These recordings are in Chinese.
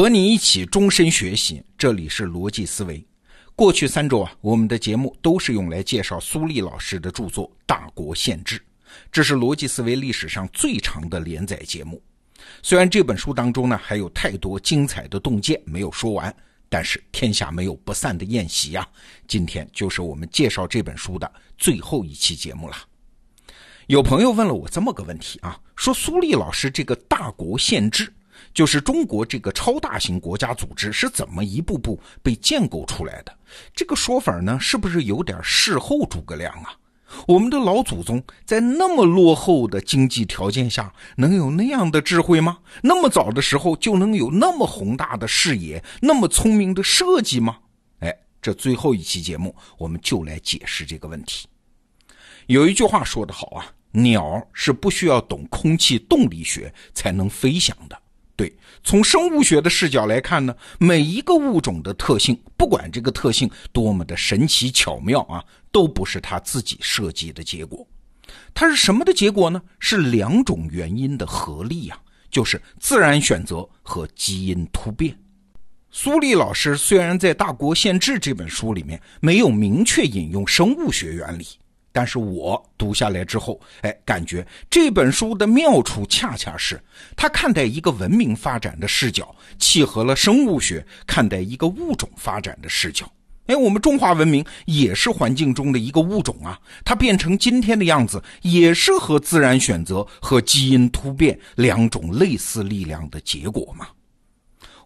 和你一起终身学习，这里是逻辑思维。过去三周啊，我们的节目都是用来介绍苏立老师的著作《大国宪制》，这是逻辑思维历史上最长的连载节目。虽然这本书当中呢还有太多精彩的洞见没有说完，但是天下没有不散的宴席呀。今天就是我们介绍这本书的最后一期节目了。有朋友问了我这么个问题啊，说苏立老师这个《大国宪制》。就是中国这个超大型国家组织是怎么一步步被建构出来的？这个说法呢，是不是有点事后诸葛亮啊？我们的老祖宗在那么落后的经济条件下，能有那样的智慧吗？那么早的时候就能有那么宏大的视野、那么聪明的设计吗？哎，这最后一期节目，我们就来解释这个问题。有一句话说得好啊，鸟是不需要懂空气动力学才能飞翔的。对，从生物学的视角来看呢，每一个物种的特性，不管这个特性多么的神奇巧妙啊，都不是它自己设计的结果，它是什么的结果呢？是两种原因的合力呀，就是自然选择和基因突变。苏立老师虽然在《大国宪制》这本书里面没有明确引用生物学原理。但是我读下来之后，哎，感觉这本书的妙处恰恰是，它看待一个文明发展的视角，契合了生物学看待一个物种发展的视角。哎，我们中华文明也是环境中的一个物种啊，它变成今天的样子，也是和自然选择和基因突变两种类似力量的结果嘛。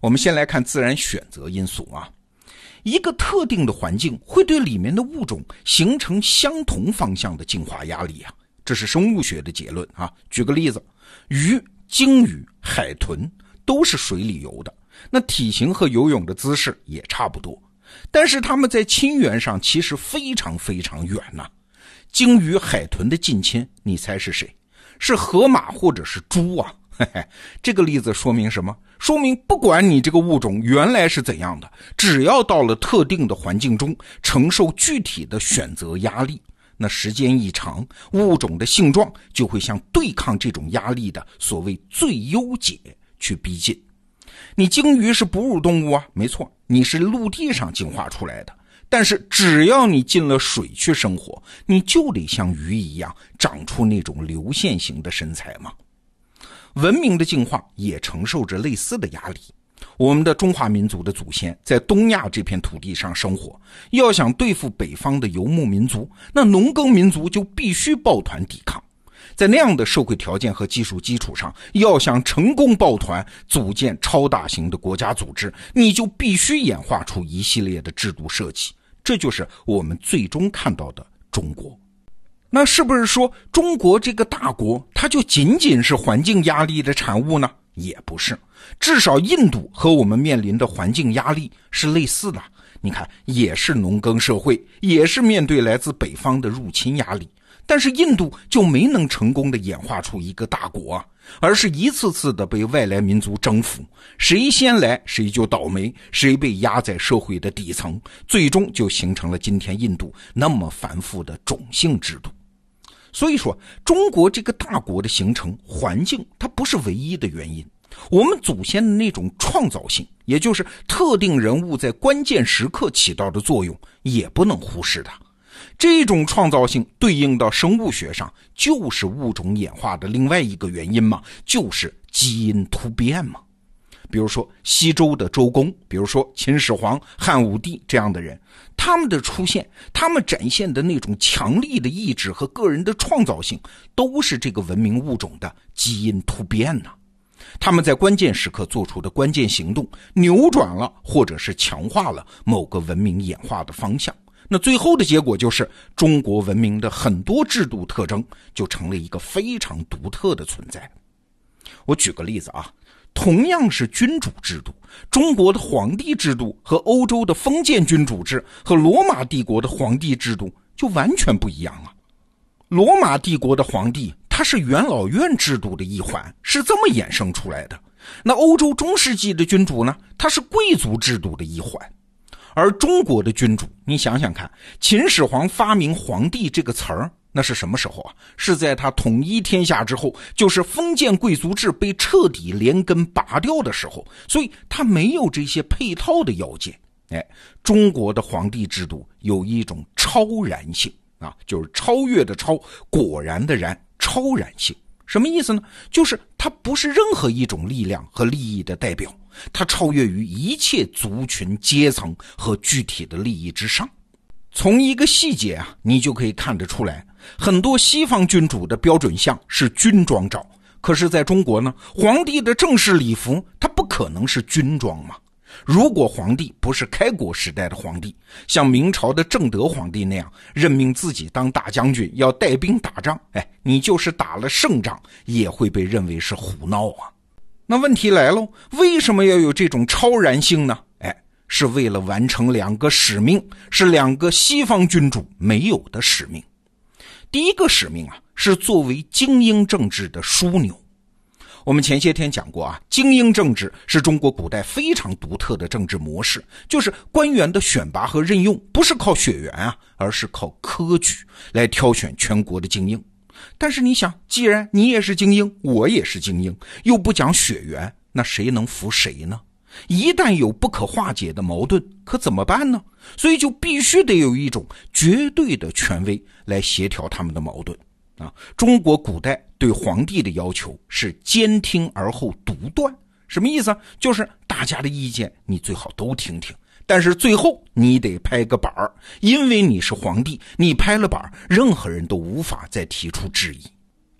我们先来看自然选择因素啊。一个特定的环境会对里面的物种形成相同方向的进化压力啊，这是生物学的结论啊。举个例子，鱼、鲸鱼、海豚都是水里游的，那体型和游泳的姿势也差不多，但是它们在亲缘上其实非常非常远呐。鲸鱼、海豚的近亲，你猜是谁？是河马或者是猪啊？嘿嘿，这个例子说明什么？说明不管你这个物种原来是怎样的，只要到了特定的环境中，承受具体的选择压力，那时间一长，物种的性状就会向对抗这种压力的所谓最优解去逼近。你鲸鱼是哺乳动物啊，没错，你是陆地上进化出来的，但是只要你进了水去生活，你就得像鱼一样长出那种流线型的身材嘛？文明的进化也承受着类似的压力。我们的中华民族的祖先在东亚这片土地上生活，要想对付北方的游牧民族，那农耕民族就必须抱团抵抗。在那样的社会条件和技术基础上，要想成功抱团组建超大型的国家组织，你就必须演化出一系列的制度设计。这就是我们最终看到的中国。那是不是说中国这个大国，它就仅仅是环境压力的产物呢？也不是，至少印度和我们面临的环境压力是类似的。你看，也是农耕社会，也是面对来自北方的入侵压力，但是印度就没能成功的演化出一个大国啊，而是一次次的被外来民族征服，谁先来谁就倒霉，谁被压在社会的底层，最终就形成了今天印度那么繁复的种姓制度。所以说，中国这个大国的形成环境，它不是唯一的原因。我们祖先的那种创造性，也就是特定人物在关键时刻起到的作用，也不能忽视的。这种创造性对应到生物学上，就是物种演化的另外一个原因嘛，就是基因突变嘛。比如说西周的周公，比如说秦始皇、汉武帝这样的人，他们的出现，他们展现的那种强力的意志和个人的创造性，都是这个文明物种的基因突变呢。他们在关键时刻做出的关键行动，扭转了或者是强化了某个文明演化的方向。那最后的结果就是，中国文明的很多制度特征就成了一个非常独特的存在。我举个例子啊。同样是君主制度，中国的皇帝制度和欧洲的封建君主制和罗马帝国的皇帝制度就完全不一样啊！罗马帝国的皇帝他是元老院制度的一环，是这么衍生出来的。那欧洲中世纪的君主呢？他是贵族制度的一环，而中国的君主，你想想看，秦始皇发明“皇帝”这个词儿，那是什么时候啊？是在他统一天下之后，就是封建贵族制被彻底连根拔掉的时候。所以他没有这些配套的要件。哎，中国的皇帝制度有一种超然性啊，就是超越的超，果然的然，超然性。什么意思呢？就是它不是任何一种力量和利益的代表，它超越于一切族群、阶层和具体的利益之上。从一个细节啊，你就可以看得出来，很多西方君主的标准像是军装照，可是在中国呢，皇帝的正式礼服它不可能是军装嘛。如果皇帝不是开国时代的皇帝，像明朝的正德皇帝那样任命自己当大将军，要带兵打仗，哎，你就是打了胜仗，也会被认为是胡闹啊。那问题来喽，为什么要有这种超然性呢？是为了完成两个使命，是两个西方君主没有的使命。第一个使命啊，是作为精英政治的枢纽。我们前些天讲过啊，精英政治是中国古代非常独特的政治模式，就是官员的选拔和任用不是靠血缘啊，而是靠科举来挑选全国的精英。但是你想，既然你也是精英，我也是精英，又不讲血缘，那谁能服谁呢？一旦有不可化解的矛盾，可怎么办呢？所以就必须得有一种绝对的权威来协调他们的矛盾。啊，中国古代对皇帝的要求是兼听而后独断，什么意思啊？就是大家的意见你最好都听听，但是最后你得拍个板儿，因为你是皇帝，你拍了板儿，任何人都无法再提出质疑。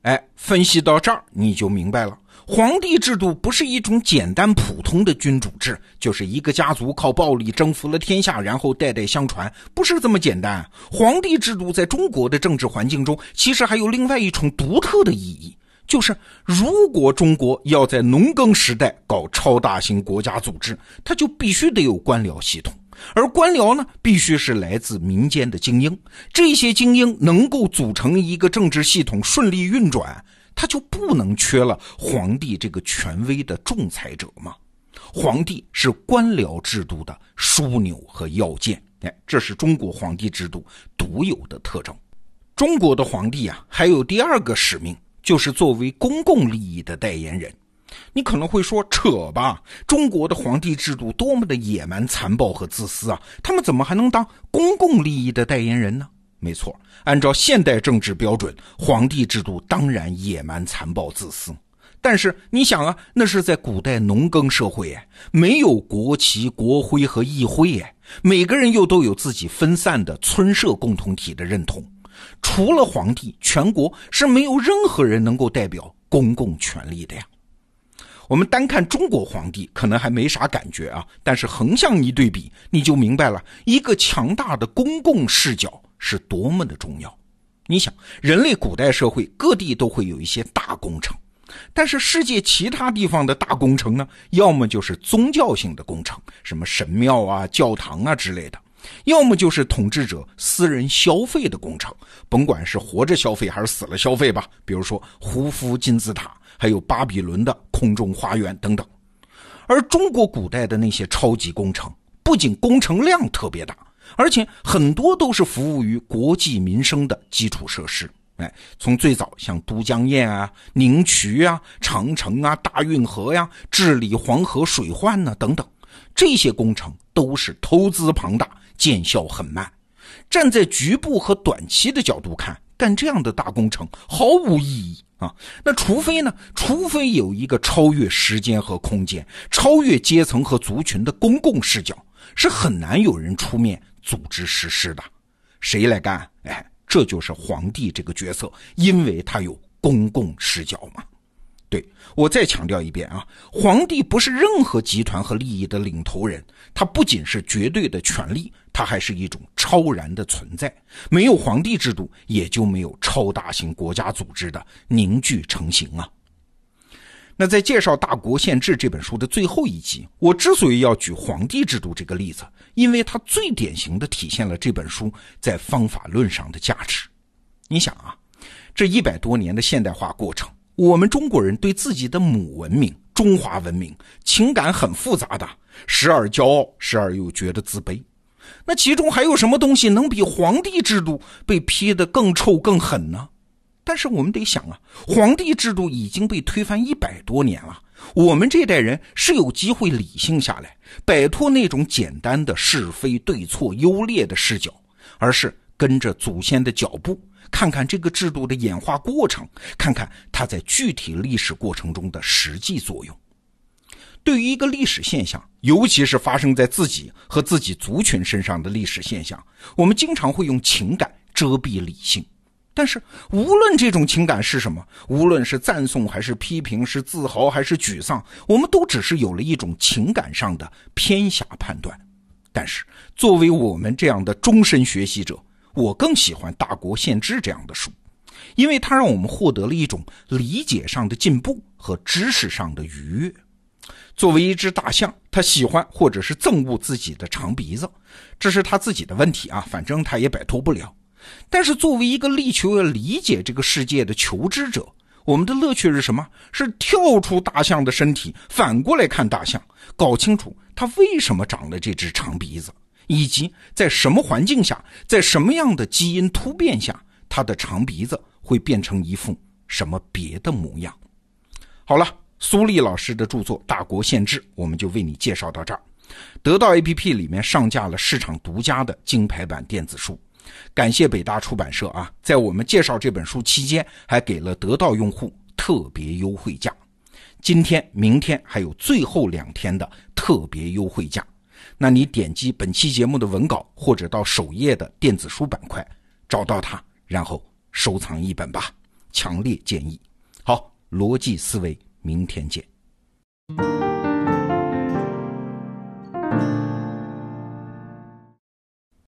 哎，分析到这儿你就明白了。皇帝制度不是一种简单普通的君主制，就是一个家族靠暴力征服了天下，然后代代相传，不是这么简单。皇帝制度在中国的政治环境中，其实还有另外一重独特的意义，就是如果中国要在农耕时代搞超大型国家组织，它就必须得有官僚系统，而官僚呢，必须是来自民间的精英，这些精英能够组成一个政治系统，顺利运转。他就不能缺了皇帝这个权威的仲裁者吗？皇帝是官僚制度的枢纽和要件，哎，这是中国皇帝制度独有的特征。中国的皇帝啊，还有第二个使命，就是作为公共利益的代言人。你可能会说扯吧，中国的皇帝制度多么的野蛮、残暴和自私啊，他们怎么还能当公共利益的代言人呢？没错，按照现代政治标准，皇帝制度当然野蛮、残暴、自私。但是你想啊，那是在古代农耕社会，没有国旗、国徽和议会，哎，每个人又都有自己分散的村社共同体的认同。除了皇帝，全国是没有任何人能够代表公共权力的呀。我们单看中国皇帝，可能还没啥感觉啊，但是横向一对比，你就明白了，一个强大的公共视角。是多么的重要！你想，人类古代社会各地都会有一些大工程，但是世界其他地方的大工程呢，要么就是宗教性的工程，什么神庙啊、教堂啊之类的；要么就是统治者私人消费的工程，甭管是活着消费还是死了消费吧。比如说胡夫金字塔，还有巴比伦的空中花园等等。而中国古代的那些超级工程，不仅工程量特别大。而且很多都是服务于国计民生的基础设施，哎，从最早像都江堰啊、宁渠啊、长城啊、大运河呀、治理黄河水患呢等等，这些工程都是投资庞大、见效很慢。站在局部和短期的角度看，干这样的大工程毫无意义啊。那除非呢，除非有一个超越时间和空间、超越阶层和族群的公共视角，是很难有人出面。组织实施的，谁来干？哎，这就是皇帝这个角色，因为他有公共视角嘛。对我再强调一遍啊，皇帝不是任何集团和利益的领头人，他不仅是绝对的权力，他还是一种超然的存在。没有皇帝制度，也就没有超大型国家组织的凝聚成型啊。那在介绍《大国宪制》这本书的最后一集，我之所以要举皇帝制度这个例子，因为它最典型的体现了这本书在方法论上的价值。你想啊，这一百多年的现代化过程，我们中国人对自己的母文明——中华文明，情感很复杂的，时而骄傲，时而又觉得自卑。那其中还有什么东西能比皇帝制度被批得更臭更狠呢？但是我们得想啊，皇帝制度已经被推翻一百多年了，我们这代人是有机会理性下来，摆脱那种简单的是非对错优劣的视角，而是跟着祖先的脚步，看看这个制度的演化过程，看看它在具体历史过程中的实际作用。对于一个历史现象，尤其是发生在自己和自己族群身上的历史现象，我们经常会用情感遮蔽理性。但是，无论这种情感是什么，无论是赞颂还是批评，是自豪还是沮丧，我们都只是有了一种情感上的偏狭判断。但是，作为我们这样的终身学习者，我更喜欢《大国宪制》这样的书，因为它让我们获得了一种理解上的进步和知识上的愉悦。作为一只大象，它喜欢或者是憎恶自己的长鼻子，这是他自己的问题啊，反正他也摆脱不了。但是，作为一个力求要理解这个世界的求知者，我们的乐趣是什么？是跳出大象的身体，反过来看大象，搞清楚它为什么长了这只长鼻子，以及在什么环境下，在什么样的基因突变下，它的长鼻子会变成一副什么别的模样。好了，苏丽老师的著作《大国宪制》，我们就为你介绍到这儿。得到 APP 里面上架了市场独家的金牌版电子书。感谢北大出版社啊，在我们介绍这本书期间，还给了得到用户特别优惠价。今天、明天还有最后两天的特别优惠价。那你点击本期节目的文稿，或者到首页的电子书板块找到它，然后收藏一本吧。强烈建议。好，逻辑思维，明天见。